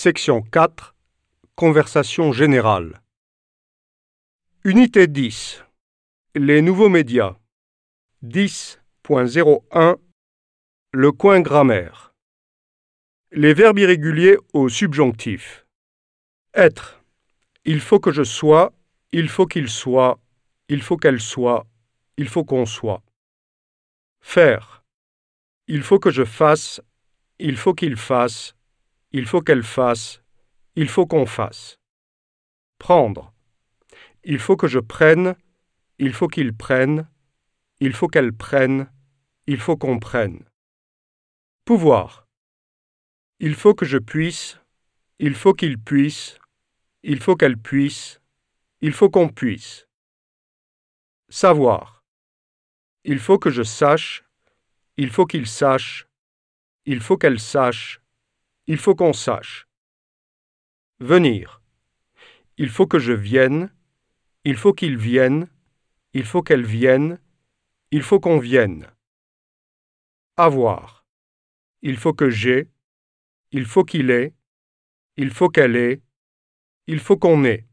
Section 4 Conversation générale. Unité 10 Les nouveaux médias. 10.01 Le coin grammaire. Les verbes irréguliers au subjonctif. Être. Il faut que je sois, il faut qu'il soit, il faut qu'elle soit, il faut qu'on soit. Faire. Il faut que je fasse, il faut qu'il fasse, il faut qu'elle fasse, il faut qu'on fasse. Prendre. Il faut que je prenne, il faut qu'il prenne, il faut qu'elle prenne, il faut qu'on prenne. Pouvoir. Il faut que je puisse, il faut qu'il puisse, il faut qu'elle puisse, il faut qu'on puisse. Savoir. Il faut que je sache, il faut qu'il sache, il faut qu'elle sache, il faut qu'on sache. Venir. Il faut que je vienne, il faut qu'il vienne, il faut qu'elle vienne, il faut qu'on vienne. Avoir. Il faut que j'ai, il faut qu'il ait, il faut qu'elle ait, il faut qu'on ait.